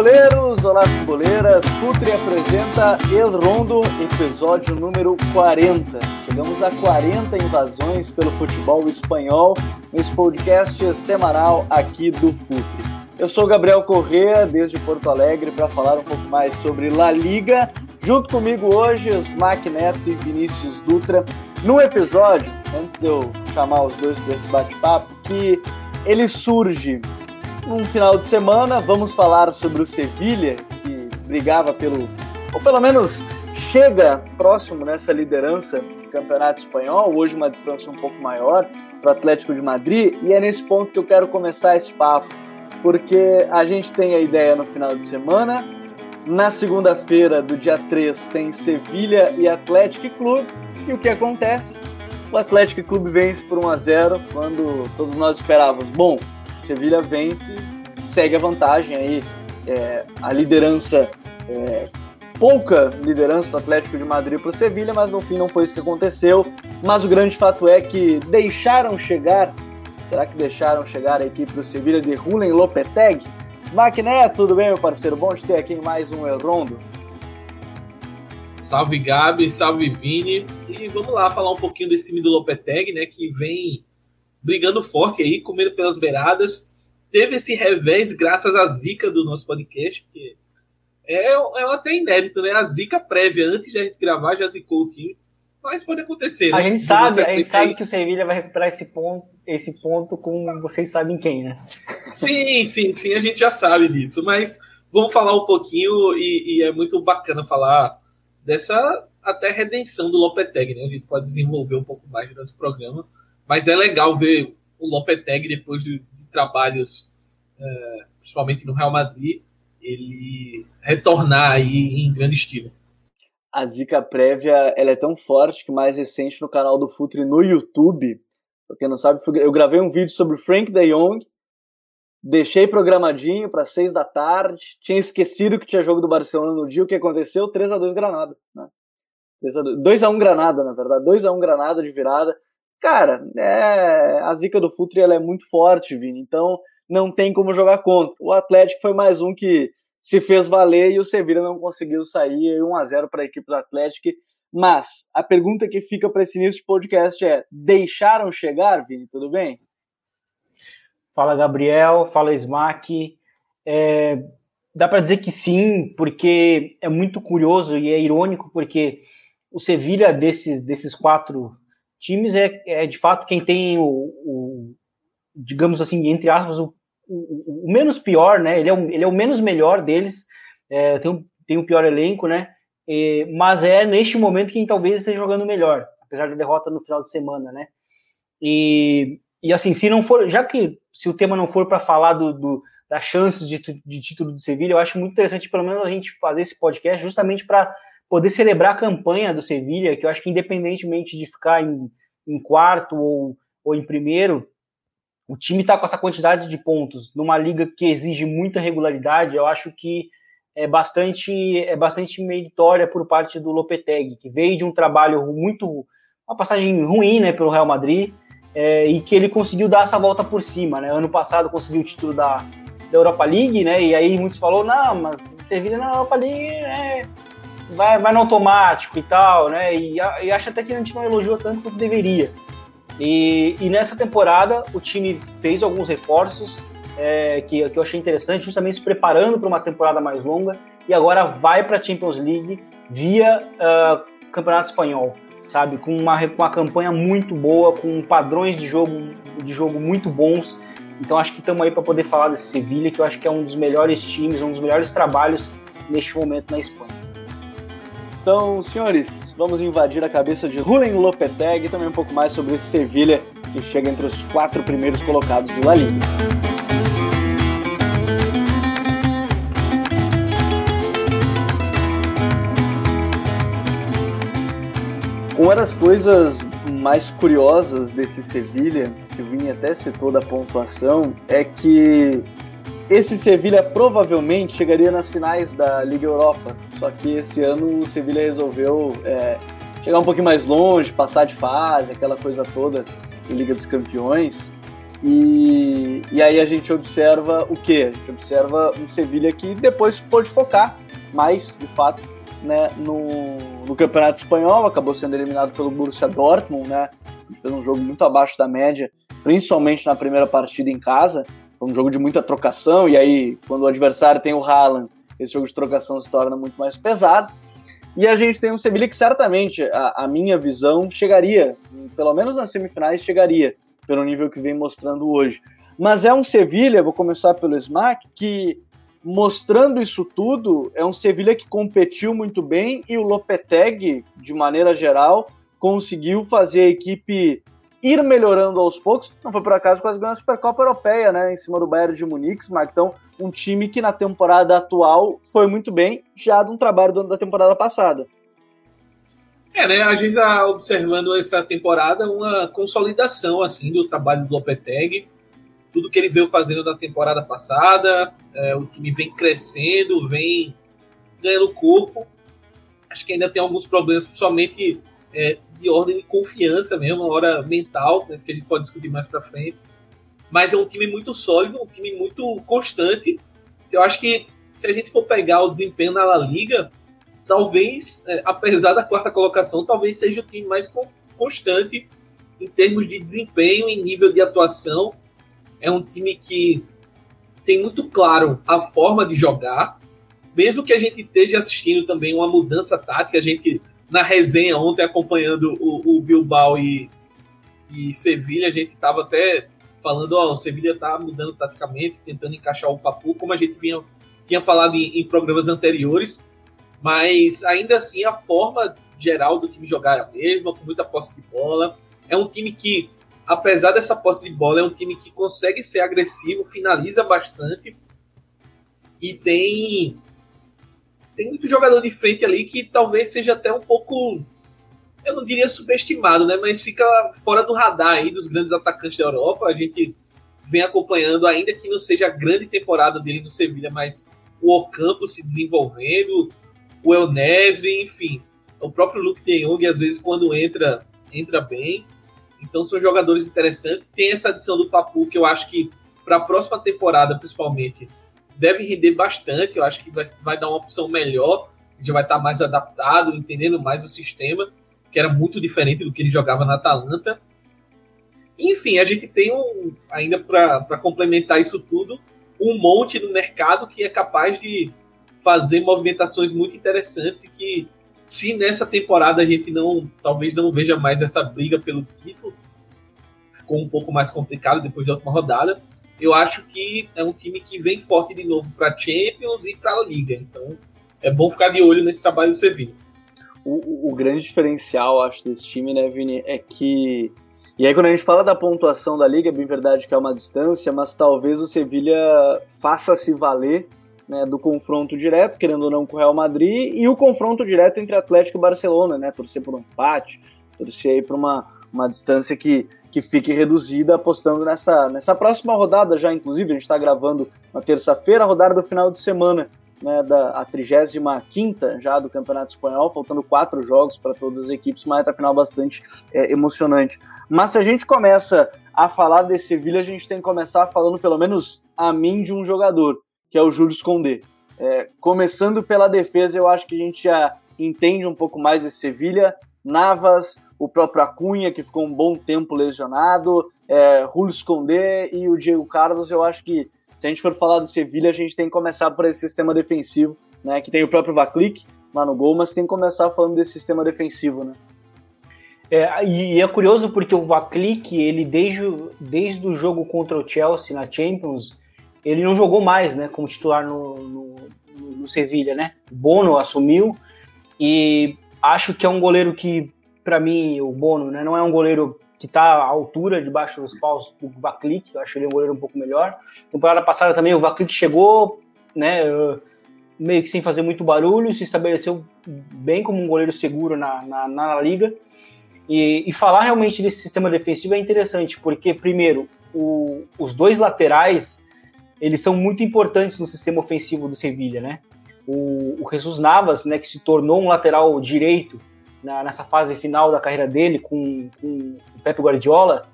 Futeboleiros! Olá, futeboleiras! Futre apresenta El Rondo, episódio número 40. Chegamos a 40 invasões pelo futebol espanhol nesse podcast semanal aqui do Futre. Eu sou Gabriel Correa, desde Porto Alegre, para falar um pouco mais sobre La Liga. Junto comigo hoje, Smack Neto e Vinícius Dutra, num episódio, antes de eu chamar os dois para esse bate-papo, que ele surge num final de semana, vamos falar sobre o Sevilha, que brigava pelo, ou pelo menos chega próximo nessa liderança de campeonato espanhol, hoje uma distância um pouco maior para o Atlético de Madrid, e é nesse ponto que eu quero começar esse papo, porque a gente tem a ideia no final de semana, na segunda-feira do dia 3 tem Sevilha e Atlético Clube, e o que acontece? O Atlético Clube vence por 1 a 0 quando todos nós esperávamos. Bom, Sevilha vence, segue a vantagem aí, é, a liderança, é, pouca liderança do Atlético de Madrid para o Sevilha, mas no fim não foi isso que aconteceu. Mas o grande fato é que deixaram chegar, será que deixaram chegar a equipe do Sevilha de Rulen Lopetegui? Smack tudo bem, meu parceiro? Bom te ter aqui em mais um El Rondo. Salve Gabi, salve Vini. E vamos lá falar um pouquinho desse time do Lopetegui, né, que vem brigando forte aí, comendo pelas beiradas. Teve esse revés graças à zica do nosso podcast, que é, é até inédito, né? A zica prévia, antes de a gente gravar, já zicou o time. Mas pode acontecer, né? A gente sabe, a gente sabe que o Sevilha vai recuperar esse ponto, esse ponto com vocês sabem quem, né? Sim, sim, sim, a gente já sabe disso, mas vamos falar um pouquinho e, e é muito bacana falar dessa até redenção do Lopetegui, né? A gente pode desenvolver um pouco mais durante o programa. Mas é legal ver o Lopetegui depois de, de trabalhos, é, principalmente no Real Madrid, ele retornar aí em grande estilo. A zica prévia ela é tão forte que mais recente no canal do Futre no YouTube, pra quem não sabe, eu gravei um vídeo sobre Frank de Jong, deixei programadinho para seis da tarde, tinha esquecido que tinha jogo do Barcelona no dia, o que aconteceu? 3 a 2 Granada, né? 2 a 1 Granada, na verdade, 2 a 1 Granada de virada. Cara, é, a zica do Futre ela é muito forte, Vini, então não tem como jogar contra. O Atlético foi mais um que se fez valer e o Sevilla não conseguiu sair 1 a 0 para a equipe do Atlético. Mas a pergunta que fica para esse início de podcast é: deixaram chegar, Vini? Tudo bem? Fala, Gabriel. Fala, Smack. É, dá para dizer que sim, porque é muito curioso e é irônico, porque o Sevilla desses, desses quatro times é, é de fato quem tem o, o digamos assim, entre aspas, o, o, o, menos pior, né? Ele é o, ele é o menos melhor deles, é, tem, um, tem o pior elenco, né? E, mas é neste momento quem talvez esteja jogando melhor, apesar da derrota no final de semana, né? E, e assim, se não for, já que se o tema não for para falar do, do, das chances de, de título do Sevilha, eu acho muito interessante, pelo menos, a gente fazer esse podcast justamente para poder celebrar a campanha do Sevilha, que eu acho que independentemente de ficar em, em quarto ou, ou em primeiro, o time está com essa quantidade de pontos numa liga que exige muita regularidade, eu acho que é bastante é bastante meritória por parte do Lopetegui, que veio de um trabalho muito uma passagem ruim, né, pelo Real Madrid, é, e que ele conseguiu dar essa volta por cima, né? Ano passado conseguiu o título da, da Europa League, né? E aí muitos falou, não, mas Sevilha na Europa League é, vai, vai no automático e tal, né? E, e acho até que a gente não elogiou tanto quanto deveria. E, e nessa temporada o time fez alguns reforços é, que, que eu achei interessante, justamente se preparando para uma temporada mais longa e agora vai para a Champions League via uh, Campeonato Espanhol, sabe? Com uma, com uma campanha muito boa, com padrões de jogo, de jogo muito bons. Então acho que estamos aí para poder falar desse Sevilha, que eu acho que é um dos melhores times, um dos melhores trabalhos neste momento na Espanha. Então, senhores, vamos invadir a cabeça de Rulen Lopetegui e também um pouco mais sobre esse Sevilha que chega entre os quatro primeiros colocados de La Liga. Uma das coisas mais curiosas desse Sevilha, que Vini até citou da pontuação, é que esse Sevilha provavelmente chegaria nas finais da Liga Europa, só que esse ano o Sevilha resolveu é, chegar um pouquinho mais longe, passar de fase, aquela coisa toda em Liga dos Campeões. E, e aí a gente observa o quê? A gente observa um Sevilha que depois pôde focar mais, de fato, né, no, no Campeonato Espanhol, acabou sendo eliminado pelo Borussia Dortmund, né? Fez um jogo muito abaixo da média, principalmente na primeira partida em casa. Foi um jogo de muita trocação, e aí, quando o adversário tem o Haaland, esse jogo de trocação se torna muito mais pesado. E a gente tem um Sevilha que certamente, a, a minha visão, chegaria, pelo menos nas semifinais, chegaria pelo nível que vem mostrando hoje. Mas é um Sevilha, vou começar pelo Smack, que mostrando isso tudo, é um Sevilha que competiu muito bem e o Lopetegui, de maneira geral, conseguiu fazer a equipe ir melhorando aos poucos. Não foi por acaso quase ganhou a Supercopa Europeia, né, em cima do Bayern de Munique, Então, um time que na temporada atual foi muito bem, já de um trabalho da temporada passada. É, né? A gente está observando essa temporada uma consolidação assim do trabalho do Lopetegui. Tudo que ele veio fazendo na temporada passada, é, o time vem crescendo, vem ganhando corpo. Acho que ainda tem alguns problemas, principalmente é, de ordem de confiança mesmo, uma hora mental, mas que a gente pode discutir mais para frente. Mas é um time muito sólido, um time muito constante. Eu acho que se a gente for pegar o desempenho na La Liga, talvez, é, apesar da quarta colocação, talvez seja o time mais constante em termos de desempenho e nível de atuação. É um time que tem muito claro a forma de jogar, mesmo que a gente esteja assistindo também uma mudança tática, a gente na resenha ontem acompanhando o, o Bilbao e, e Sevilha, a gente estava até falando, ó, o Sevilha está mudando taticamente, tentando encaixar o Papu, como a gente vinha, tinha falado em, em programas anteriores. Mas ainda assim, a forma geral do time jogar é a mesma, com muita posse de bola. É um time que, apesar dessa posse de bola, é um time que consegue ser agressivo, finaliza bastante e tem tem muito jogador de frente ali que talvez seja até um pouco eu não diria subestimado, né, mas fica fora do radar aí dos grandes atacantes da Europa. A gente vem acompanhando, ainda que não seja a grande temporada dele no Sevilha, mas o Ocampo se desenvolvendo, o El Nesri, enfim. O próprio Luke de Jong, às vezes, quando entra, entra bem. Então são jogadores interessantes. Tem essa adição do Papu, que eu acho que para a próxima temporada, principalmente, deve render bastante. Eu acho que vai, vai dar uma opção melhor. Já vai estar mais adaptado, entendendo mais o sistema, que era muito diferente do que ele jogava na Atalanta. Enfim, a gente tem um, ainda para complementar isso tudo, um monte no mercado que é capaz de fazer movimentações muito interessantes e que se nessa temporada a gente não talvez não veja mais essa briga pelo título, ficou um pouco mais complicado depois da última rodada. Eu acho que é um time que vem forte de novo para Champions e para a Liga. Então é bom ficar de olho nesse trabalho do Sevilla. O, o, grande diferencial, acho, desse time, né, Vini, é que. E aí, quando a gente fala da pontuação da Liga, é bem verdade que é uma distância, mas talvez o Sevilha faça se valer né, do confronto direto, querendo ou não, com o Real Madrid, e o confronto direto entre Atlético e Barcelona, né? Torcer por um empate, torcer aí por uma, uma distância que, que fique reduzida, apostando nessa, nessa próxima rodada já, inclusive, a gente está gravando na terça-feira, a rodada do final de semana, né, da a 35 já do Campeonato Espanhol, faltando quatro jogos para todas as equipes, uma reta final bastante é, emocionante. Mas se a gente começa a falar desse Sevilha, a gente tem que começar falando pelo menos a mim de um jogador, que é o Júlio Esconder. É, começando pela defesa, eu acho que a gente já entende um pouco mais esse Sevilha. Navas, o próprio Acunha, que ficou um bom tempo lesionado, é, Júlio Esconder e o Diego Carlos, eu acho que se a gente for falar do Sevilha, a gente tem que começar por esse sistema defensivo, né? Que tem o próprio Vaclik lá no gol, mas tem que começar falando desse sistema defensivo, né? É, e é curioso porque o Vaclik, ele desde, desde o jogo contra o Chelsea na Champions, ele não jogou mais, né, como titular no, no, no Sevilha, né? Bono assumiu e acho que é um goleiro que, para mim, o Bono, né, não é um goleiro que está à altura debaixo dos paus do Vaclik, eu acho ele um goleiro um pouco melhor. Temporada passada também o Vaclik chegou, né, meio que sem fazer muito barulho, se estabeleceu bem como um goleiro seguro na, na, na liga. E, e, falar realmente desse sistema defensivo é interessante, porque, primeiro, o, os dois laterais eles são muito importantes no sistema ofensivo do Sevilha, né? O, o Jesus Navas, né, que se tornou um lateral direito na, nessa fase final da carreira dele com, com o Pepe Guardiola,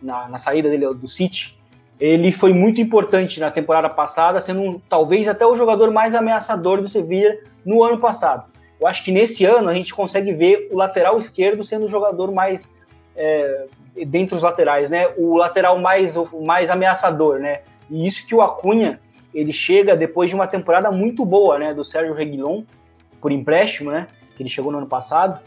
na, na, saída dele do City, ele foi muito importante na temporada passada, sendo um, talvez até o jogador mais ameaçador do Sevilla no ano passado. Eu acho que nesse ano a gente consegue ver o lateral esquerdo sendo o jogador mais é, dentre os laterais, né? O lateral mais, mais ameaçador, né? E isso que o Acunha ele chega depois de uma temporada muito boa, né? Do Sérgio Reguilon por empréstimo, né? Que ele chegou no ano passado.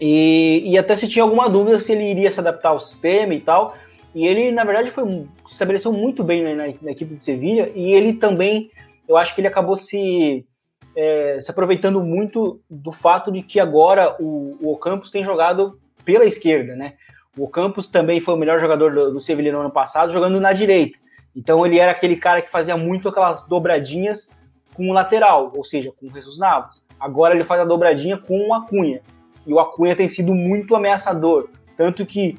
E, e até se tinha alguma dúvida se ele iria se adaptar ao sistema e tal. E ele, na verdade, foi, se estabeleceu muito bem né, na, na, equipe de Sevilha. E ele também, eu acho que ele acabou se, é, se aproveitando muito do fato de que agora o, o Ocampos tem jogado pela esquerda, né? O Ocampos também foi o melhor jogador do, do Sevilha no ano passado, jogando na direita. Então ele era aquele cara que fazia muito aquelas dobradinhas com o lateral, ou seja, com o Jesus Navas. Agora ele faz a dobradinha com o Acunha. E o Acunha tem sido muito ameaçador. Tanto que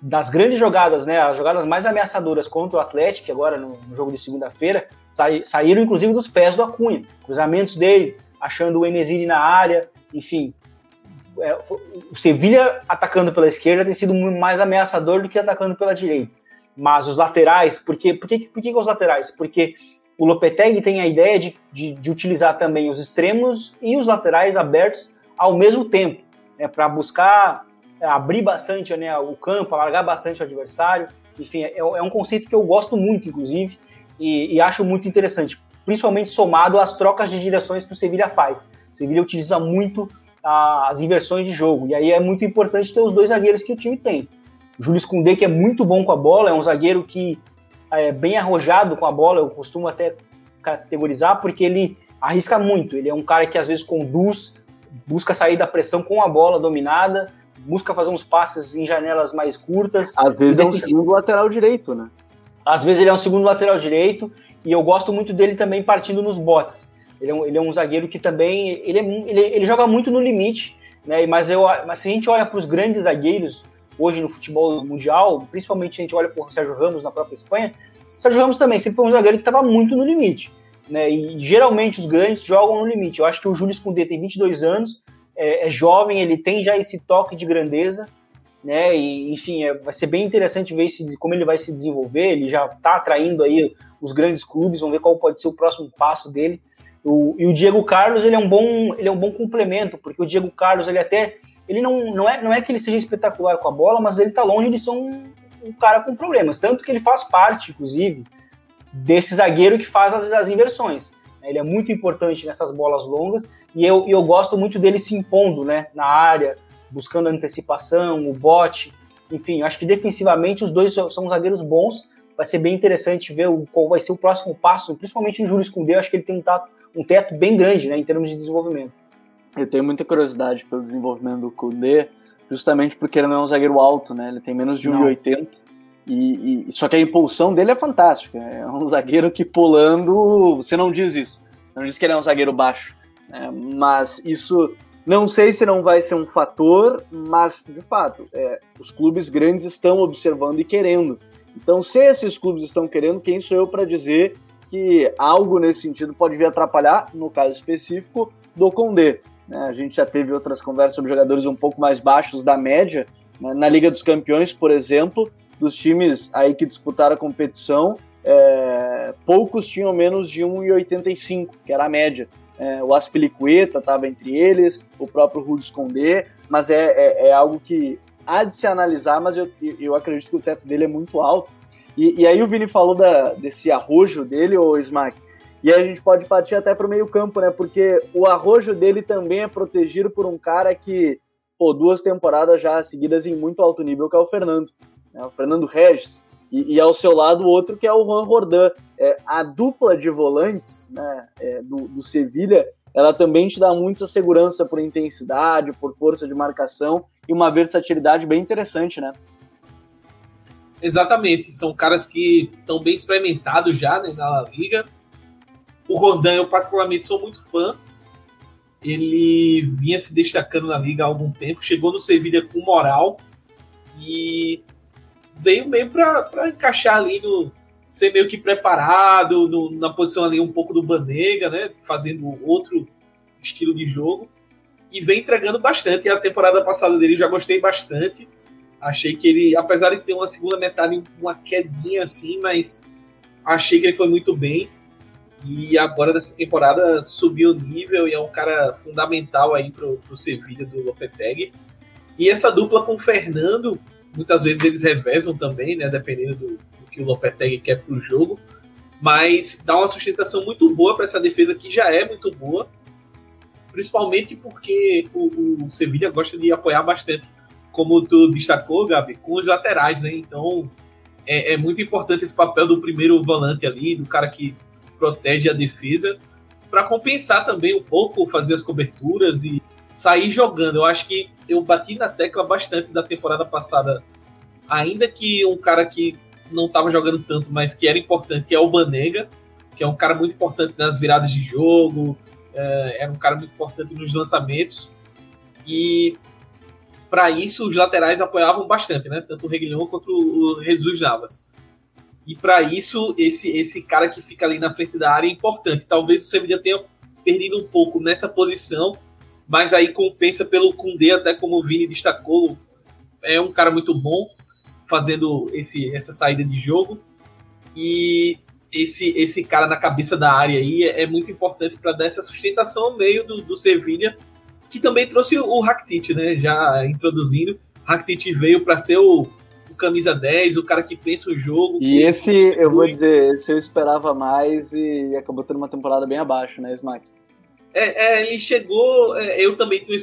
das grandes jogadas, né, as jogadas mais ameaçadoras contra o Atlético, agora no, no jogo de segunda-feira, saíram inclusive dos pés do Acunha. Cruzamentos dele, achando o Enesiri na área, enfim. É, o Sevilha atacando pela esquerda tem sido mais ameaçador do que atacando pela direita. Mas os laterais, por que, por que, por que os laterais? Porque o Lopetegui tem a ideia de, de, de utilizar também os extremos e os laterais abertos ao mesmo tempo, né, para buscar é, abrir bastante né, o campo, alargar bastante o adversário. Enfim, é, é, um conceito que eu gosto muito, inclusive, e, e, acho muito interessante, principalmente somado às trocas de direções que o Sevilha faz. O Sevilha utiliza muito a, as inversões de jogo, e aí é muito importante ter os dois zagueiros que o time tem. O Júlio Koundé, que é muito bom com a bola, é um zagueiro que é bem arrojado com a bola, eu costumo até categorizar, porque ele arrisca muito. Ele é um cara que às vezes conduz, busca sair da pressão com a bola dominada, busca fazer uns passes em janelas mais curtas. Às vezes é um segundo lateral direito, né? Às vezes ele é um segundo lateral direito e eu gosto muito dele também partindo nos botes. Ele é um, ele é um zagueiro que também ele, é, ele, ele joga muito no limite, né? Mas, eu, mas se a gente olha para os grandes zagueiros hoje no futebol mundial, principalmente a gente olha o Sérgio Ramos na própria Espanha, Sérgio Ramos também sempre foi um zagueiro que estava muito no limite. Né? E geralmente os grandes jogam no limite. Eu acho que o Júlio Koundé tem 22 anos, é, é, jovem, ele tem já esse toque de grandeza, né? E, enfim, é, vai ser bem interessante ver se, como ele vai se desenvolver. Ele já está atraindo aí os grandes clubes, vamos ver qual pode ser o próximo passo dele. O, e o Diego Carlos, ele é um bom, ele é um bom complemento, porque o Diego Carlos, ele até, ele não, não é, não é que ele seja espetacular com a bola, mas ele está longe de ser um, um cara com problemas, tanto que ele faz parte, inclusive, desse zagueiro que faz as, as inversões. Ele é muito importante nessas bolas longas e eu, eu gosto muito dele se impondo né, na área, buscando a antecipação, o bote. Enfim, acho que defensivamente os dois são zagueiros bons. Vai ser bem interessante ver o, qual vai ser o próximo passo, principalmente o Júlio Escondeu. Acho que ele tem um, tato, um teto bem grande né, em termos de desenvolvimento. Eu tenho muita curiosidade pelo desenvolvimento do Koundé, justamente porque ele não é um zagueiro alto, né? Ele tem menos de 1,80. E, e, só que a impulsão dele é fantástica. É um zagueiro que pulando, você não diz isso. Não diz que ele é um zagueiro baixo. Né? Mas isso, não sei se não vai ser um fator, mas de fato, é, os clubes grandes estão observando e querendo. Então, se esses clubes estão querendo, quem sou eu para dizer que algo nesse sentido pode vir atrapalhar, no caso específico, do Condé. Né? A gente já teve outras conversas sobre jogadores um pouco mais baixos da média. Né? Na Liga dos Campeões, por exemplo, dos times aí que disputaram a competição, é, poucos tinham menos de 1,85, que era a média. É, o Aspilicueta estava entre eles, o próprio Rudy Esconder, mas é, é, é, algo que há de se analisar, mas eu, eu acredito que o teto dele é muito alto. E, e aí o Vini falou da, desse arrojo dele, o Smack, e aí a gente pode partir até para o meio campo, né? Porque o arrojo dele também é protegido por um cara que, pô, duas temporadas já seguidas em muito alto nível, que é o Fernando né, o Fernando Regis, e, e, ao seu lado o outro que é o Juan Jordan. É, a dupla de volantes né, é, do, do Sevilha, ela também te dá muita segurança por intensidade, por força de marcação e uma versatilidade bem interessante, né? Exatamente, são caras que estão bem experimentados já né, na Liga. O Rodan, eu particularmente sou muito fã. Ele vinha se destacando na Liga há algum tempo, chegou no Sevilha com moral e veio meio para encaixar ali no. ser meio que preparado, no, na posição ali um pouco do Banega, né? Fazendo outro estilo de jogo. E vem entregando bastante. E a temporada passada dele já gostei bastante. Achei que ele, apesar de ter uma segunda metade, uma quedinha assim, mas achei que ele foi muito bem. E agora nessa temporada subiu o nível e é um cara fundamental aí pro, pro Sevilha do Lopetegui. E essa dupla com o Fernando, muitas vezes eles revezam também, né? Dependendo do, do que o Lopetegui quer pro jogo. Mas dá uma sustentação muito boa para essa defesa que já é muito boa. Principalmente porque o, o Sevilha gosta de apoiar bastante, como tu destacou, Gabi, com os laterais, né? Então é, é muito importante esse papel do primeiro volante ali, do cara que protege a defesa, para compensar também um pouco, fazer as coberturas e sair jogando. Eu acho que eu bati na tecla bastante da temporada passada, ainda que um cara que não estava jogando tanto, mas que era importante, que é o Banega, que é um cara muito importante nas viradas de jogo, é, era um cara muito importante nos lançamentos. E para isso os laterais apoiavam bastante, né? Tanto o Reguilhão quanto o Jesus Navas. E para isso, esse, esse cara que fica ali na frente da área é importante. Talvez o Sevilla tenha perdido um pouco nessa posição, mas aí compensa pelo Kundê, até como o Vini destacou. É um cara muito bom fazendo esse, essa saída de jogo. E esse, esse cara na cabeça da área aí é, é muito importante para dar essa sustentação ao meio do, do Sevilla, que também trouxe o Rakitic, né? Já introduzindo. Rakitic veio para ser o o camisa 10, o cara que pensa o jogo. E esse, eu vou dizer, esse eu esperava mais e acabou tendo uma temporada bem abaixo, né, Smack? É, é, ele chegou. É, eu também tinha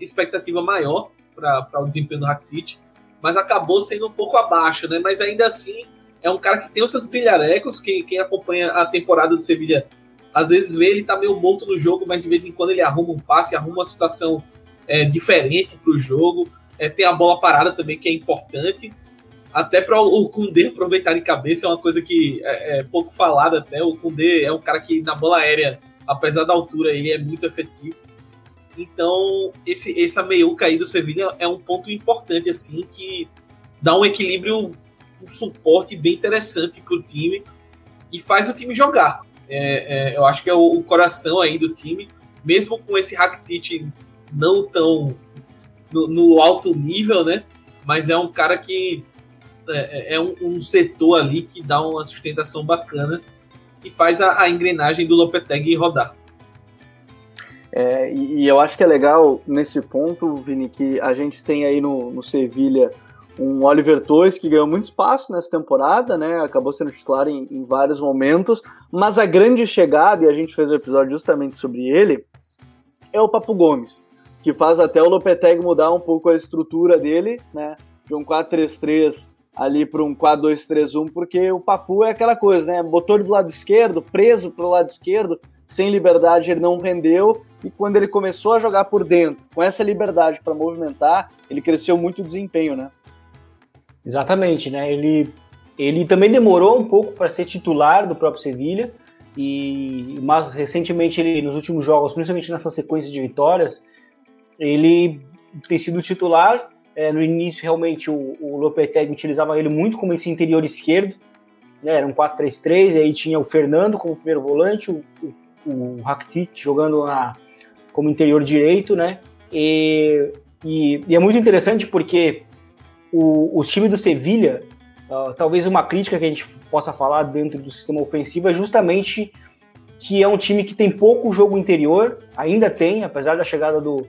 expectativa maior para o desempenho do Rakitic, mas acabou sendo um pouco abaixo, né? Mas ainda assim, é um cara que tem os seus brilharecos. Quem, quem acompanha a temporada do Sevilha às vezes vê ele tá meio morto no jogo, mas de vez em quando ele arruma um passe, arruma uma situação é, diferente para o jogo. É, tem a bola parada também, que é importante até para o Kundê aproveitar de cabeça é uma coisa que é, é, pouco falada até. O Kundê é um cara que na bola aérea, apesar da altura, ele é muito efetivo. Então, esse, essa meiuca aí do Sevilha é um ponto importante, assim, que dá um equilíbrio, um suporte bem interessante para o time e faz o time jogar. É, é, eu acho que é o, o, coração aí do time, mesmo com esse Rakitic não tão no, no alto nível, né? Mas é um cara que é, é, é um, um, setor ali que dá uma sustentação bacana e faz a, a engrenagem do Lopetegui rodar. É, e, e, eu acho que é legal nesse ponto, Vini, que a gente tem aí no, no Sevilha um Oliver Torres que ganhou muito espaço nessa temporada, né? Acabou sendo titular em, em, vários momentos, mas a grande chegada, e a gente fez um episódio justamente sobre ele, é o Papo Gomes, que faz até o Lopetegui mudar um pouco a estrutura dele, né? De um 4-3-3 ali para um 4-2-3-1, porque o Papu é aquela coisa, né? Botou ele do lado esquerdo, preso para o lado esquerdo, sem liberdade ele não rendeu, e quando ele começou a jogar por dentro, com essa liberdade para movimentar, ele cresceu muito o desempenho, né? Exatamente, né? Ele, ele também demorou um pouco para ser titular do próprio Sevilha, e mas recentemente ele nos últimos jogos, principalmente nessa sequência de vitórias, ele tem sido titular é, no início, realmente, o, o Lopetegui utilizava ele muito como esse interior esquerdo, né, era um 4-3-3, e aí tinha o Fernando como primeiro volante, o, o, o Rakitic jogando na, como interior direito, né, e, e, e é muito interessante porque o, os times do Sevilha, uh, talvez uma crítica que a gente possa falar dentro do sistema ofensivo é justamente que é um time que tem pouco jogo interior, ainda tem, apesar da chegada do,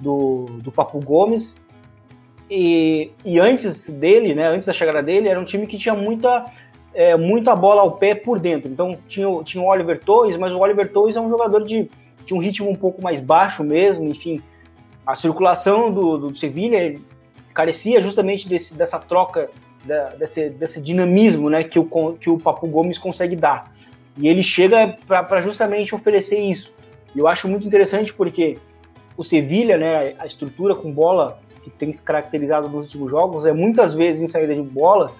do, do Papu Gomes, e, e antes dele, né, antes da chegada dele, era um time que tinha muita, é, muita bola ao pé por dentro. Então tinha, tinha o Oliver Torres, mas o Oliver Torres é um jogador de, de um ritmo um pouco mais baixo mesmo, enfim. A circulação do, do Sevilha carecia justamente desse, dessa troca, da, desse, desse dinamismo né, que, o, que o Papo Gomes consegue dar. E ele chega para justamente oferecer isso. E eu acho muito interessante porque o Sevilha, né, a estrutura com bola que tem se caracterizado nos últimos jogos é muitas vezes em saída de bola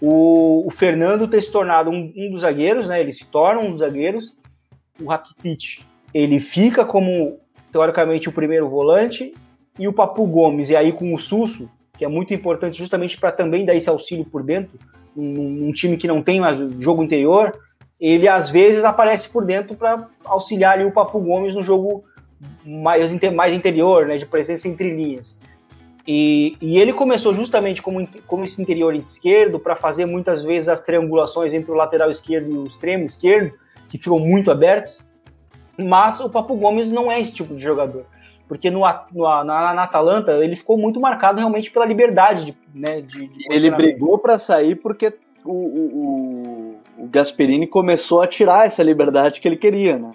o, o Fernando ter se tornado um, um, dos zagueiros, né? Ele se torna um dos zagueiros. O Rakitic ele fica como teoricamente o primeiro volante e o Papu Gomes e aí com o Susso que é muito importante justamente para também dar esse auxílio por dentro um, um time que não tem mais jogo interior ele às vezes aparece por dentro para auxiliar ali o Papu Gomes no jogo mais, mais interior, né, de presença entre linhas. E, e ele começou justamente como, como esse interior esquerdo para fazer muitas vezes as triangulações entre o lateral esquerdo e o extremo esquerdo, que ficam muito abertos. Mas o Papo Gomes não é esse tipo de jogador. Porque no, no na, na, Atalanta ele ficou muito marcado realmente pela liberdade de, né, de, de Ele brigou para sair porque o, o, o Gasperini começou a tirar essa liberdade que ele queria, né?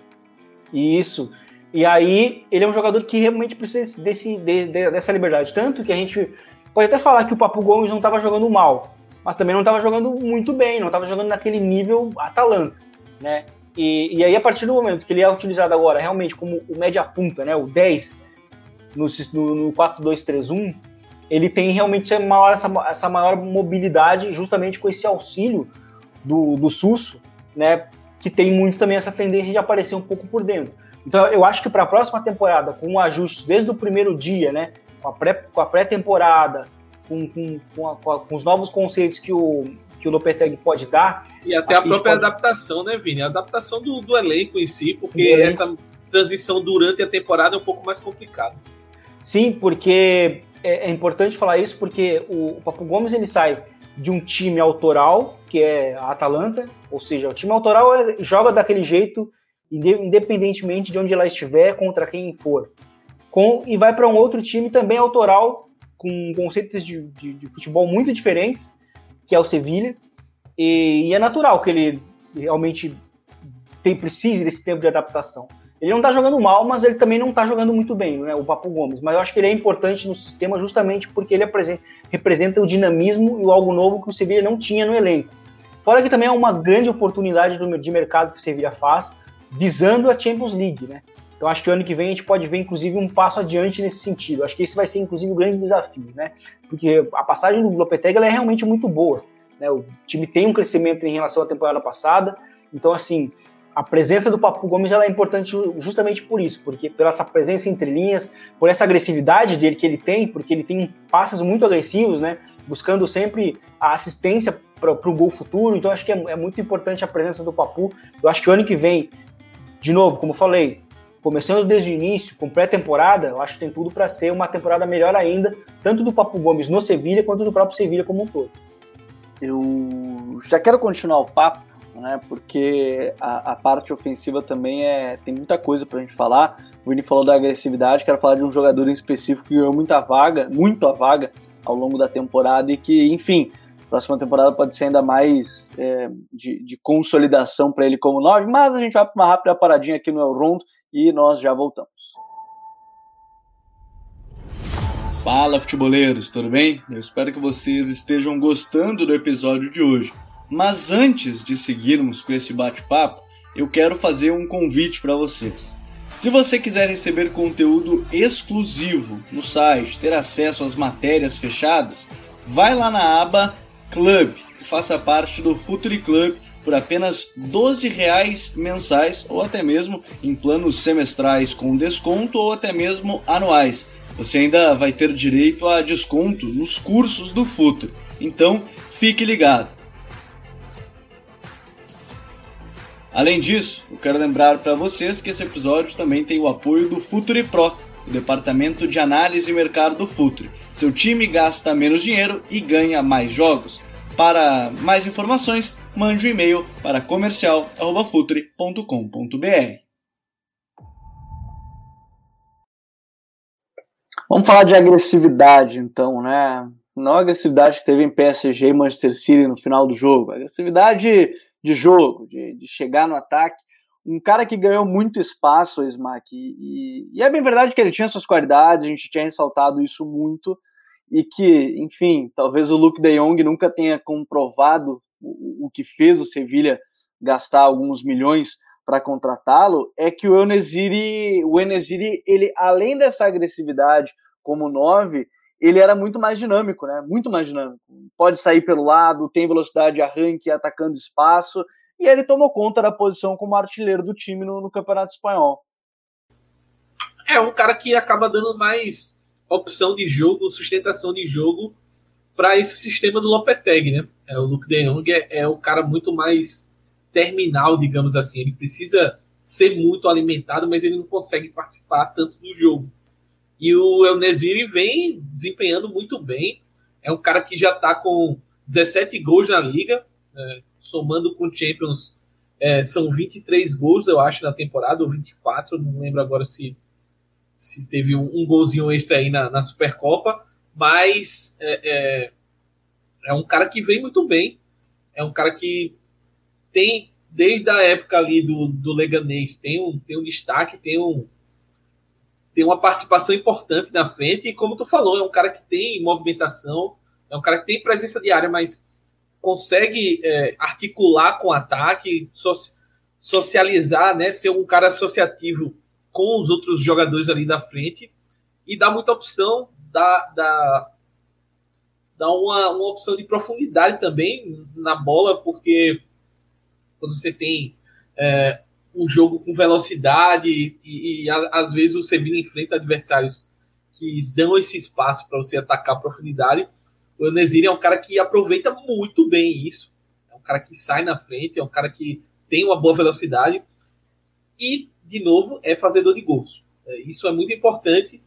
Isso. E aí, ele é um jogador que realmente precisa desse, de, de, dessa liberdade. Tanto que a gente pode até falar que o Papo Gomes não estava jogando mal, mas também não estava jogando muito bem, não estava jogando naquele nível Atalanta, né? E, e, aí, a partir do momento que ele é utilizado agora realmente como o média-punta, né, o 10, no, no, no 4-2-3-1, ele tem realmente maior, essa, essa, maior mobilidade justamente com esse auxílio do, do Susso, né, que tem muito também essa tendência de aparecer um pouco por dentro. Então, eu acho que para a próxima temporada, com um ajuste desde o primeiro dia, né, com a pré-temporada, com, com, com, com, os novos conceitos que o, que o Lopetegui pode dar. E até a própria pode... adaptação, né, Vini? A adaptação do, do elenco em si, porque essa transição durante a temporada é um pouco mais complicada. Sim, porque é, é, importante falar isso, porque o, o Papo Gomes ele sai de um time autoral, que é a Atalanta, ou seja, o time autoral é, joga daquele jeito independentemente de onde ela estiver, contra quem for. Com, e vai para um outro time também autoral, com conceitos de, de, de, futebol muito diferentes, que é o Sevilha. E, e, é natural que ele realmente tem, precise desse tempo de adaptação. Ele não está jogando mal, mas ele também não está jogando muito bem, né, o Papo Gomes. Mas eu acho que ele é importante no sistema justamente porque ele representa o dinamismo e algo novo que o Sevilha não tinha no elenco. Fora que também é uma grande oportunidade de mercado que o Sevilha faz, visando a Champions League, né? Então acho que ano que vem a gente pode ver, inclusive, um passo adiante nesse sentido. Acho que esse vai ser, inclusive, o um grande desafio, né? Porque a passagem do Lopetegui é realmente muito boa. Né? O time tem um crescimento em relação à temporada passada. Então, assim, a presença do Papu Gomes ela é importante justamente por isso, porque pela essa presença entre linhas, por essa agressividade dele que ele tem, porque ele tem passes muito agressivos, né? Buscando sempre a assistência para o gol futuro. Então, acho que é, é muito importante a presença do Papu. Eu acho que o ano que vem de novo, como eu falei, começando desde o início, com pré-temporada, eu acho que tem tudo para ser uma temporada melhor ainda, tanto do Papo Gomes no Sevilha quanto do próprio Sevilha como um todo. Eu já quero continuar o papo, né? Porque a, a parte ofensiva também é tem muita coisa para a gente falar. O Vini falou da agressividade, quero falar de um jogador em específico que ganhou muita vaga, muito a vaga ao longo da temporada e que, enfim, próxima temporada pode ser ainda mais é, de, de, consolidação para ele como 9, mas a gente vai para uma rápida paradinha aqui no El Rondo e nós já voltamos. Fala, futeboleiros, tudo bem? Eu espero que vocês estejam gostando do episódio de hoje. Mas antes de seguirmos com esse bate-papo, eu quero fazer um convite para vocês. Se você quiser receber conteúdo exclusivo no site, ter acesso às matérias fechadas, vai lá na aba Club faça parte do Futuri Club por apenas R$ 12 mensais ou até mesmo em planos semestrais com desconto ou até mesmo anuais. Você ainda vai ter direito a desconto nos cursos do Futuri. Então, fique ligado. Além disso, eu quero lembrar para vocês que esse episódio também tem o apoio do Futuri Pro, o departamento de análise e mercado do Futuri seu time gasta menos dinheiro e ganha mais jogos. Para mais informações, mande um e-mail para comercial@futre.com.br. Vamos falar de agressividade, então, né? Não a agressividade que teve em PSG e Manchester City no final do jogo, a agressividade de jogo, de, de chegar no ataque um cara que ganhou muito espaço, o Smack, e, e, é bem verdade que ele tinha suas qualidades, a gente tinha ressaltado isso muito, e que, enfim, talvez o Luke de Jong nunca tenha comprovado o, o que fez o Sevilha gastar alguns milhões para contratá-lo, é que o Enesiri, o Enesiri, ele além dessa agressividade como 9, ele era muito mais dinâmico, né? Muito mais dinâmico. Pode sair pelo lado, tem velocidade de arranque, atacando espaço, e ele tomou conta da posição como artilheiro do time no, no Campeonato Espanhol. É um cara que acaba dando mais opção de jogo, sustentação de jogo para esse sistema do Lopetegui, né? É, o Luke de Jong é, é o cara muito mais terminal, digamos assim. Ele precisa ser muito alimentado, mas ele não consegue participar tanto do jogo. E o El Nesiri vem desempenhando muito bem. É um cara que já está com 17 gols na liga, é, somando com Champions, é, são 23 gols, eu acho, na temporada, ou 24, não lembro agora se, se teve um, um golzinho extra aí na, na Supercopa, mas é, é, é um cara que vem muito bem, é um cara que tem, desde a época ali do, do Leganês, tem um, tem um destaque, tem um, tem uma participação importante na frente, e como tu falou, é um cara que tem movimentação, é um cara que tem presença diária, mas consegue é, articular com o ataque, socializar, né, ser um cara associativo com os outros jogadores ali da frente e dá muita opção, dá, dá, dá uma, uma opção de profundidade também na bola, porque quando você tem é, um jogo com velocidade e, e às vezes o Sevilla enfrenta adversários que dão esse espaço para você atacar a profundidade. O Enesiri é um cara que aproveita muito bem isso. É um cara que sai na frente, é um cara que tem uma boa velocidade e, de novo, é fazedor de gols. É, isso é muito importante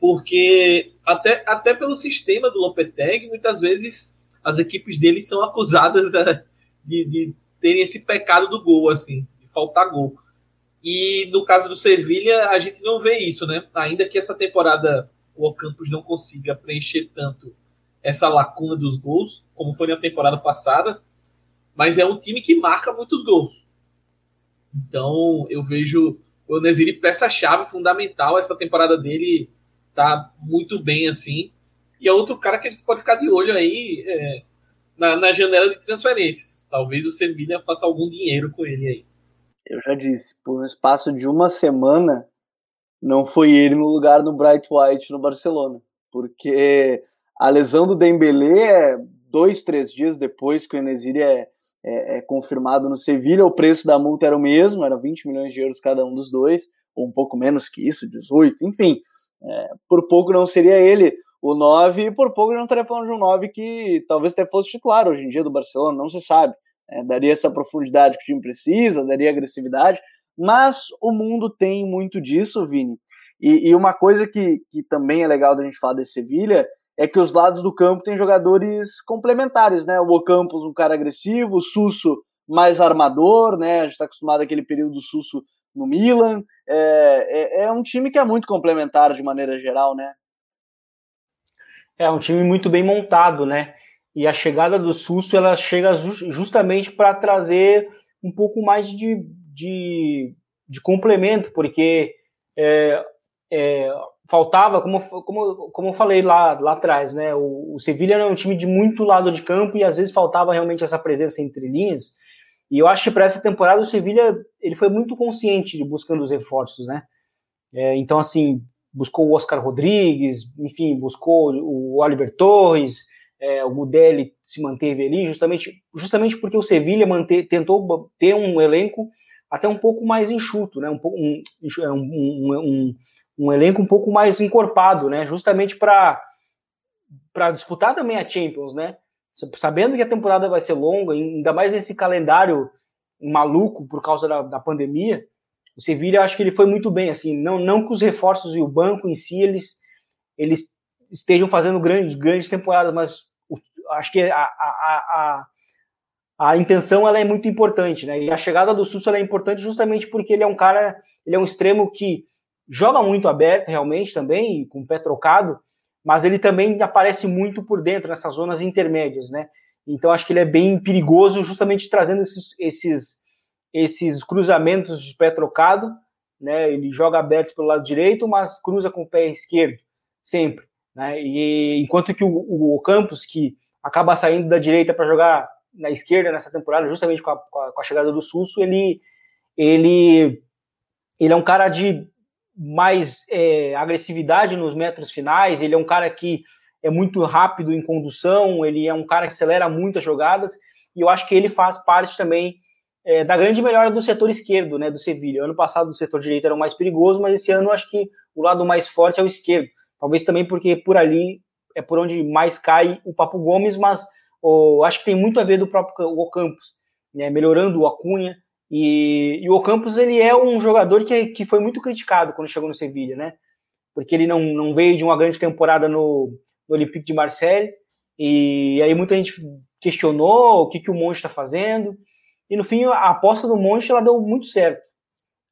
porque até, até pelo sistema do Lopetegui, muitas vezes as equipes dele são acusadas é, de, de terem esse pecado do gol, assim, faltar gol. E no caso do Sevilha, a gente não vê isso, né? Ainda que essa temporada o Ocampos não consiga preencher tanto essa lacuna dos gols, como foi na temporada passada, mas é um time que marca muitos gols. Então eu vejo o Onesiri peça-chave fundamental. Essa temporada dele tá muito bem assim. E é outro cara que a gente pode ficar de olho aí é, na, na janela de transferências. Talvez o Sevilha faça algum dinheiro com ele aí eu já disse, por um espaço de uma semana, não foi ele no lugar do Bright White no Barcelona. Porque a lesão do Dembélé é dois, três dias depois que o Enesiri é, é, é, confirmado no Sevilha, o preço da multa era o mesmo, era 20 milhões de euros cada um dos dois, ou um pouco menos que isso, 18, enfim. É, por pouco não seria ele o 9, e por pouco não estaria falando de um 9 que talvez até fosse titular hoje em dia do Barcelona, não se sabe. É, daria essa profundidade que o time precisa, daria agressividade, mas o mundo tem muito disso, Vini. E, e uma coisa que, que também é legal da gente falar desse Sevilha é que os lados do campo têm jogadores complementares, né? O Ocampos, um cara agressivo, o Susso mais armador, né? A gente está acostumado àquele período do Susso no Milan. É, é, é, um time que é muito complementar de maneira geral, né? É um time muito bem montado, né? E a chegada do Susto ela chega justamente para trazer um pouco mais de, de, de complemento, porque é, é, faltava, como, como, como eu falei lá, lá atrás, né? O, o Sevilha é um time de muito lado de campo e às vezes faltava realmente essa presença entre linhas. E eu acho que para essa temporada o Sevilha ele foi muito consciente de buscando os reforços, né? É, então, assim, buscou o Oscar Rodrigues, enfim, buscou o Oliver Torres, é, o Gudeli se manteve ali, justamente, justamente porque o Sevilha tentou ter um elenco até um pouco mais enxuto, né? um, um, um, um, elenco um pouco mais encorpado, né? justamente para disputar também a Champions, né? sabendo que a temporada vai ser longa, ainda mais nesse calendário maluco por causa da, da pandemia, o Sevilha acho que ele foi muito bem, assim, não, não que os reforços e o banco em si eles, eles estejam fazendo grandes, grandes temporadas, mas acho que a, a, a, a, intenção ela é muito importante, né? E a chegada do Susso é importante justamente porque ele é um cara, ele é um extremo que joga muito aberto realmente também, com o pé trocado, mas ele também aparece muito por dentro nessas zonas intermédias, né? Então acho que ele é bem perigoso justamente trazendo esses, esses, esses cruzamentos de pé trocado, né? Ele joga aberto pelo lado direito, mas cruza com o pé esquerdo sempre, né? E enquanto que o, o Campos que acaba saindo da direita para jogar na esquerda nessa temporada, justamente com a, com a, chegada do Susso, ele, ele, ele é um cara de mais é, agressividade nos metros finais, ele é um cara que é muito rápido em condução, ele é um cara que acelera muito as jogadas, e eu acho que ele faz parte também é, da grande melhora do setor esquerdo, né, do Sevilha. Ano passado o setor direito era o mais perigoso, mas esse ano eu acho que o lado mais forte é o esquerdo. Talvez também porque por ali é por onde mais cai o Papo Gomes, mas oh, acho que tem muito a ver do próprio Ocampos, né, melhorando o Acunha. E, e o Ocampos ele é um jogador que, que foi muito criticado quando chegou no Sevilha, né? porque ele não, não veio de uma grande temporada no, no Olympique de Marseille, e aí muita gente questionou o que, que o Monte está fazendo, e no fim a aposta do Monte ela deu muito certo,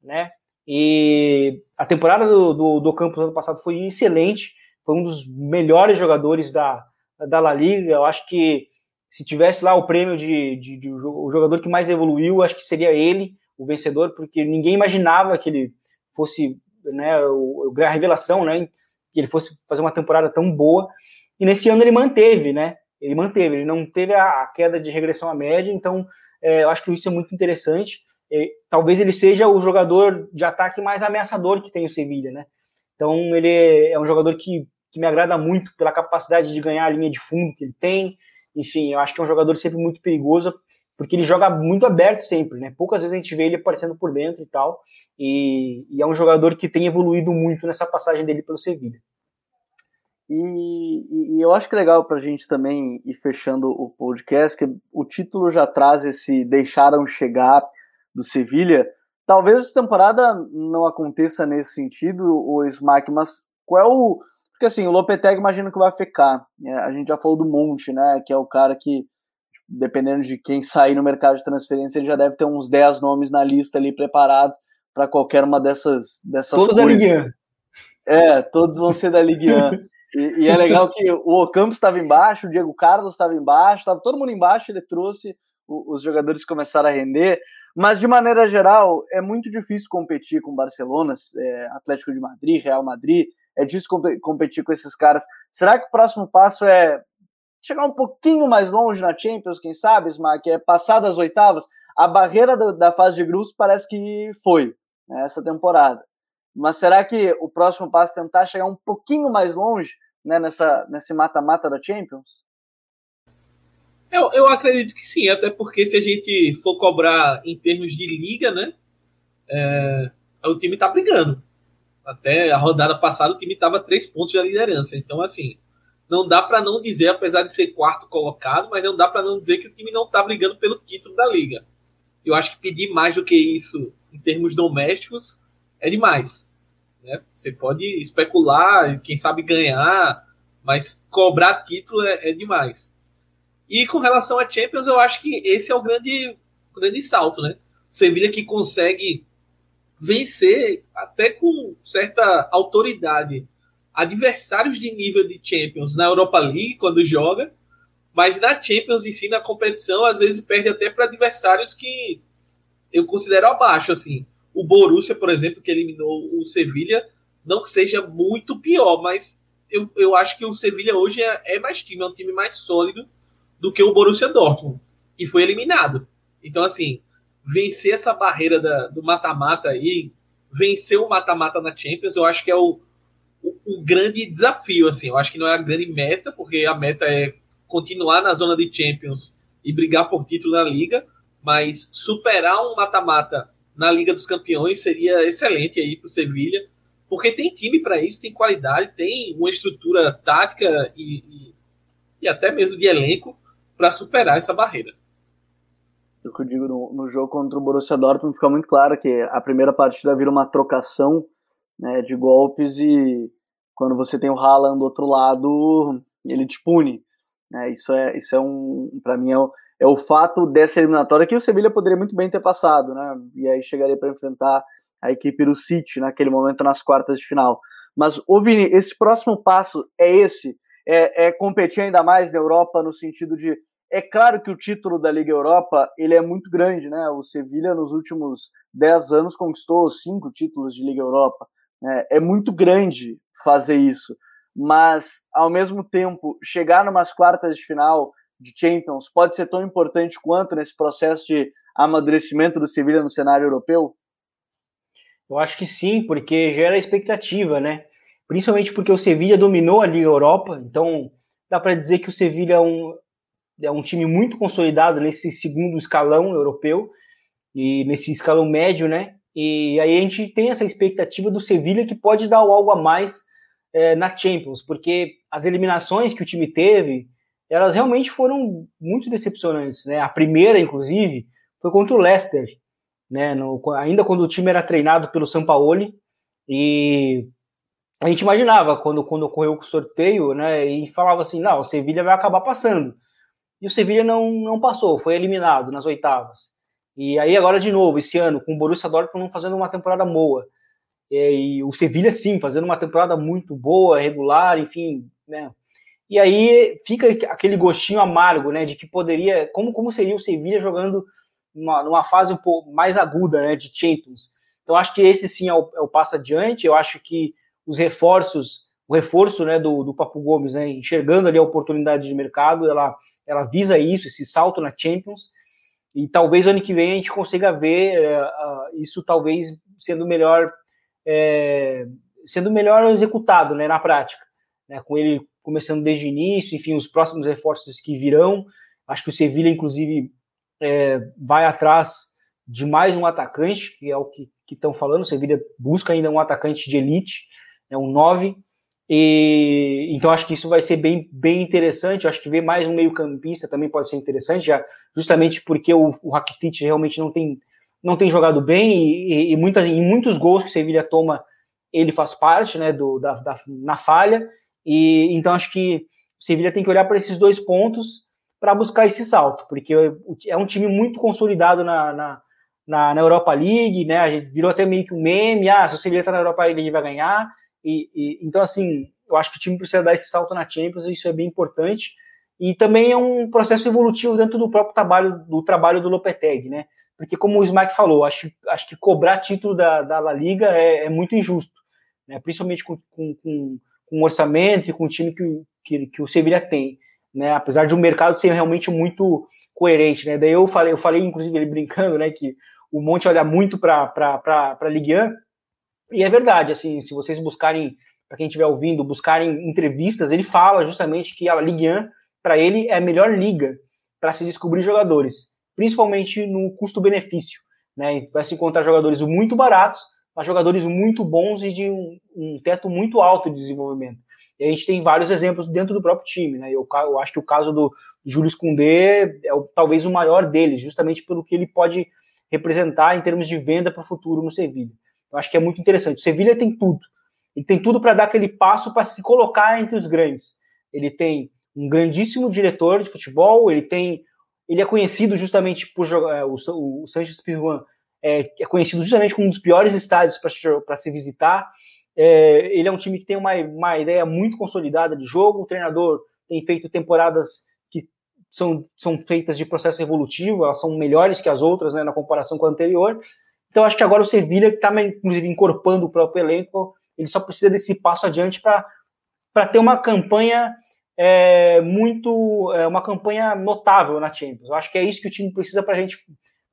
né? E a temporada do, do, do Campos ano passado foi excelente, foi um dos melhores jogadores da, da La Liga. Eu acho que se tivesse lá o prêmio de, de, de, o jogador que mais evoluiu, acho que seria ele o vencedor, porque ninguém imaginava que ele fosse, né, o, a revelação, né, que ele fosse fazer uma temporada tão boa. E nesse ano ele manteve, né? Ele manteve, ele não teve a, a queda de regressão à média, então é, eu acho que isso é muito interessante. É, talvez ele seja o jogador de ataque mais ameaçador que tem o Sevilha, né? Então ele é um jogador que, que me agrada muito pela capacidade de ganhar a linha de fundo que ele tem. Enfim, eu acho que é um jogador sempre muito perigoso, porque ele joga muito aberto sempre, né? Poucas vezes a gente vê ele aparecendo por dentro e tal. E, e é um jogador que tem evoluído muito nessa passagem dele pelo Sevilha. E, e, eu acho que é legal para a gente também ir fechando o podcast, que o título já traz esse deixaram chegar do Sevilha. Talvez essa temporada não aconteça nesse sentido, o Smack, mas qual é o. Porque assim, o Lopetegui imagino que vai ficar. É, a gente já falou do Monte, né? Que é o cara que, dependendo de quem sair no mercado de transferência, ele já deve ter uns 10 nomes na lista ali preparado para qualquer uma dessas, dessas Todos coisas. da Ligue 1. É, todos vão ser da Ligue 1. E, e, é legal que o Ocampo estava embaixo, o Diego Carlos estava embaixo, estava todo mundo embaixo, ele trouxe, os jogadores começaram a render. Mas, de maneira geral, é muito difícil competir com Barcelona, é, Atlético de Madrid, Real Madrid, é difícil competir com esses caras. Será que o próximo passo é chegar um pouquinho mais longe na Champions, quem sabe, Smack? É passar das oitavas? A barreira da, da fase de grupos parece que foi né, essa temporada. Mas será que o próximo passo é tentar chegar um pouquinho mais longe né, nessa, nesse mata-mata da Champions? Eu, eu acredito que sim, até porque se a gente for cobrar em termos de liga, né? É, o time tá brigando. Até a rodada passada o time tava três pontos da liderança. Então, assim, não dá para não dizer, apesar de ser quarto colocado, mas não dá para não dizer que o time não tá brigando pelo título da liga. Eu acho que pedir mais do que isso em termos domésticos é demais. Né? Você pode especular, quem sabe ganhar, mas cobrar título é, é demais. E com relação a Champions, eu acho que esse é o grande, grande salto, né? Sevilha que consegue vencer até com certa autoridade adversários de nível de Champions na Europa League quando joga, mas na Champions em si na competição às vezes perde até para adversários que eu considero abaixo assim o Borussia, por exemplo, que eliminou o Sevilha, não que seja muito pior, mas eu, eu acho que o Sevilha hoje é, é, mais time, é um time mais sólido do que o Borussia Dortmund. E foi eliminado. Então, assim, vencer essa barreira da, do mata-mata aí, vencer o mata-mata na Champions, eu acho que é o, o, o, grande desafio, assim. Eu acho que não é a grande meta, porque a meta é continuar na zona de Champions e brigar por título na Liga, mas superar um mata-mata na Liga dos Campeões seria excelente aí para o Sevilha, porque tem time para isso, tem qualidade, tem uma estrutura tática e, e, e até mesmo de elenco para superar essa barreira. O que eu digo no, no, jogo contra o Borussia Dortmund fica muito claro que a primeira partida vira uma trocação né, de golpes e quando você tem o Haaland do outro lado, ele te pune. Né, isso é, isso é um, para mim, é, é o fato dessa eliminatória que o Sevilha poderia muito bem ter passado, né? E aí chegaria para enfrentar a equipe do City naquele momento nas quartas de final. Mas, ô Vini, esse próximo passo é esse? É, é competir ainda mais na Europa no sentido de é claro que o título da Liga Europa ele é muito grande, né? O Sevilha nos últimos 10 anos conquistou cinco títulos de Liga Europa. Né? É muito grande fazer isso, mas ao mesmo tempo chegar numas quartas de final de Champions pode ser tão importante quanto nesse processo de amadurecimento do Sevilha no cenário europeu? Eu acho que sim, porque gera expectativa, né? Principalmente porque o Sevilha dominou a Liga Europa, então dá para dizer que o Sevilha é um, é um time muito consolidado nesse segundo escalão europeu e nesse escalão médio, né? E aí a gente tem essa expectativa do Sevilha que pode dar algo a mais é, na Champions, porque as eliminações que o time teve, elas realmente foram muito decepcionantes, né? A primeira, inclusive, foi contra o Leicester, né? No, ainda quando o time era treinado pelo Sampaoli e a gente imaginava quando, quando ocorreu o sorteio, né, e falava assim, não, o Sevilha vai acabar passando. E o Sevilha não, não passou, foi eliminado nas oitavas. E aí agora de novo, esse ano, com o Borussia Dortmund fazendo uma temporada boa. E, e o Sevilha sim, fazendo uma temporada muito boa, regular, enfim, né. E aí fica aquele gostinho amargo, né, de que poderia, como, como seria o Sevilha jogando numa, numa fase um pouco mais aguda, né, de Champions. Então acho que esse sim é o, é o passo adiante. Eu acho que os reforços, o reforço né, do, do Papo Gomes, né, enxergando ali a oportunidade de mercado, ela, ela visa isso, esse salto na Champions. E talvez ano que vem a gente consiga ver uh, isso talvez sendo melhor é, sendo melhor executado né, na prática. Né, com ele começando desde o início, enfim, os próximos reforços que virão. Acho que o Sevilha, inclusive, é, vai atrás de mais um atacante, que é o que estão falando. O Sevilha busca ainda um atacante de elite, é um 9. E, então acho que isso vai ser bem, bem interessante. Eu acho que ver mais um meio-campista também pode ser interessante, já, justamente porque o, o Rakitic realmente não tem, não tem jogado bem e, e, e muitas, em muitos gols que o Sevilha toma, ele faz parte né, do, da, da, na falha. E então acho que o Sevilha tem que olhar para esses dois pontos para buscar esse salto, porque é um time muito consolidado na, na, na, Europa League, né? Virou até meio que um meme, ah, se o Sevilha está na Europa League vai ganhar. E, e, então, assim, eu acho que o time precisa dar esse salto na Champions, e isso é bem importante. E também é um processo evolutivo dentro do próprio trabalho do trabalho do Lopetegui, né? Porque, como o Smack falou, acho, acho que cobrar título da, da La Liga é, é muito injusto, né? principalmente com, com, com, com o orçamento e com o time que, que, que o Sevilha tem né? Apesar de o um mercado ser realmente muito coerente, né? Daí eu falei, eu falei, inclusive, ele brincando, né, que o Monte olha muito para para Ligue 1, e é verdade, assim, se vocês buscarem, para quem estiver ouvindo, buscarem entrevistas, ele fala justamente que a Ligue 1, para ele, é a melhor liga para se descobrir jogadores, principalmente no custo-benefício, né? Vai se encontrar jogadores muito baratos, mas jogadores muito bons e de um, um teto muito alto de desenvolvimento. E a gente tem vários exemplos dentro do próprio time, né? Eu, eu acho que o caso do Júlio Koundé é o, talvez o maior deles, justamente pelo que ele pode representar em termos de venda para o futuro no Sevilha. Eu acho que é muito interessante. O Sevilha tem tudo. Ele tem tudo para dar aquele passo para se colocar entre os grandes. Ele tem um grandíssimo diretor de futebol, ele tem ele é conhecido justamente por jogar é, o, o Pizjuan é, é conhecido justamente como um dos piores estádios para se visitar. É, ele é um time que tem uma, uma ideia muito consolidada de jogo. O treinador tem feito temporadas que são, são feitas de processo evolutivo, elas são melhores que as outras né, na comparação com a anterior. Então acho que agora o Sevilha, que está inclusive incorporando o próprio elenco, ele só precisa desse passo adiante para ter uma campanha é, muito. É, uma campanha notável na Champions. Eu acho que é isso que o time precisa para gente,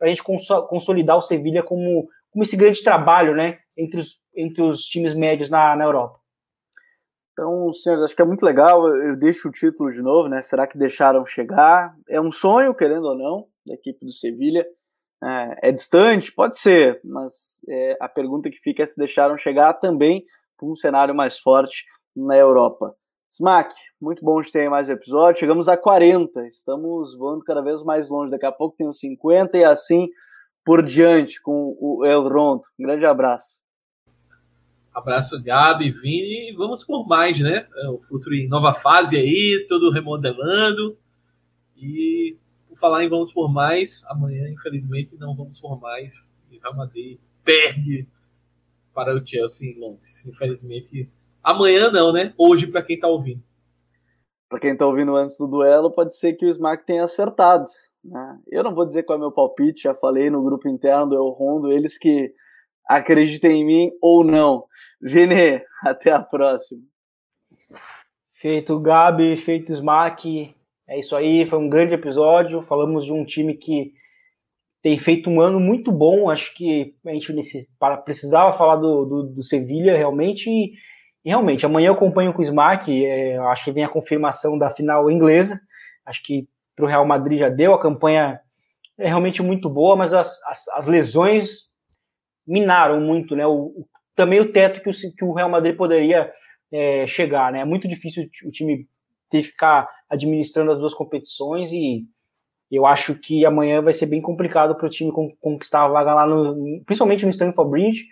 a gente consolidar o Sevilha como, como esse grande trabalho né, entre os entre os times médios na, na Europa. Então, senhores, acho que é muito legal. Eu deixo o título de novo, né? Será que deixaram chegar? É um sonho, querendo ou não, da equipe do Sevilha. É, é distante? Pode ser, mas é, a pergunta que fica é se deixaram chegar também para um cenário mais forte na Europa. Smack, muito bom de ter mais episódio. Chegamos a 40, estamos voando cada vez mais longe. Daqui a pouco tem os 50 e assim por diante com o El Rondo. Um grande abraço. Abraço, Gabi, Vini, e vamos por mais, né? É, o futuro em nova fase aí, tudo remodelando. E falar em vamos por mais, amanhã, infelizmente, não vamos por mais. E Real Madrid perde para o Chelsea em Londres. Infelizmente, amanhã não, né? Hoje, para quem está ouvindo. Para quem está ouvindo antes do duelo, pode ser que o Smack tenha acertado. Né? Eu não vou dizer qual é o meu palpite, já falei no grupo interno do El Rondo, eles que acreditem em mim ou não. Vini, até a próxima. Feito Gabi, feito Smack. É isso aí, foi um grande episódio. Falamos de um time que tem feito um ano muito bom. Acho que a gente precisava falar do, do, do Sevilha realmente. E, e, realmente, amanhã eu acompanho com o Smack. É, acho que vem a confirmação da final inglesa. Acho que para o Real Madrid já deu. A campanha é realmente muito boa, mas as, as, as lesões minaram muito né, o, também o teto que o, que o Real Madrid poderia é, chegar, né? É muito difícil o time ter ficar administrando as duas competições e eu acho que amanhã vai ser bem complicado para o time conquistar a vaga lá no, principalmente no Stamford Bridge,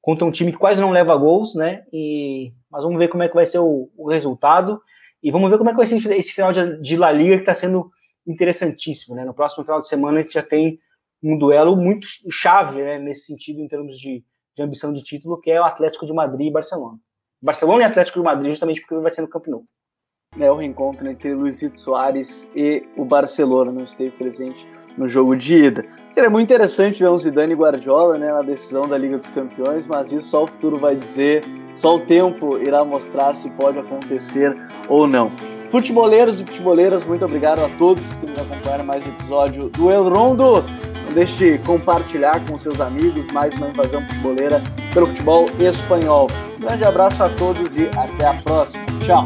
contra um time que quase não leva gols, né? E, mas vamos ver como é que vai ser o, o resultado e vamos ver como é que vai ser esse final de, de La Liga que está sendo interessantíssimo, né? No próximo final de semana a gente já tem um duelo muito chave, né, nesse sentido, em termos de, de ambição de título, que é o Atlético de Madrid e Barcelona. Barcelona e Atlético de Madrid, justamente porque vai ser no Camp Nou. É o reencontro entre Luizito Soares e o Barcelona, não esteve presente no jogo de ida. Seria muito interessante ver um Zidane e Guardiola né, na decisão da Liga dos Campeões, mas isso só o futuro vai dizer, só o tempo irá mostrar se pode acontecer ou não. Futeboleiros e futeboleiras, muito obrigado a todos que nos acompanharam mais um episódio do El Rondo. Não deixe de compartilhar com seus amigos mais uma invasão futeboleira pelo futebol espanhol. Um grande abraço a todos e até a próxima. Tchau!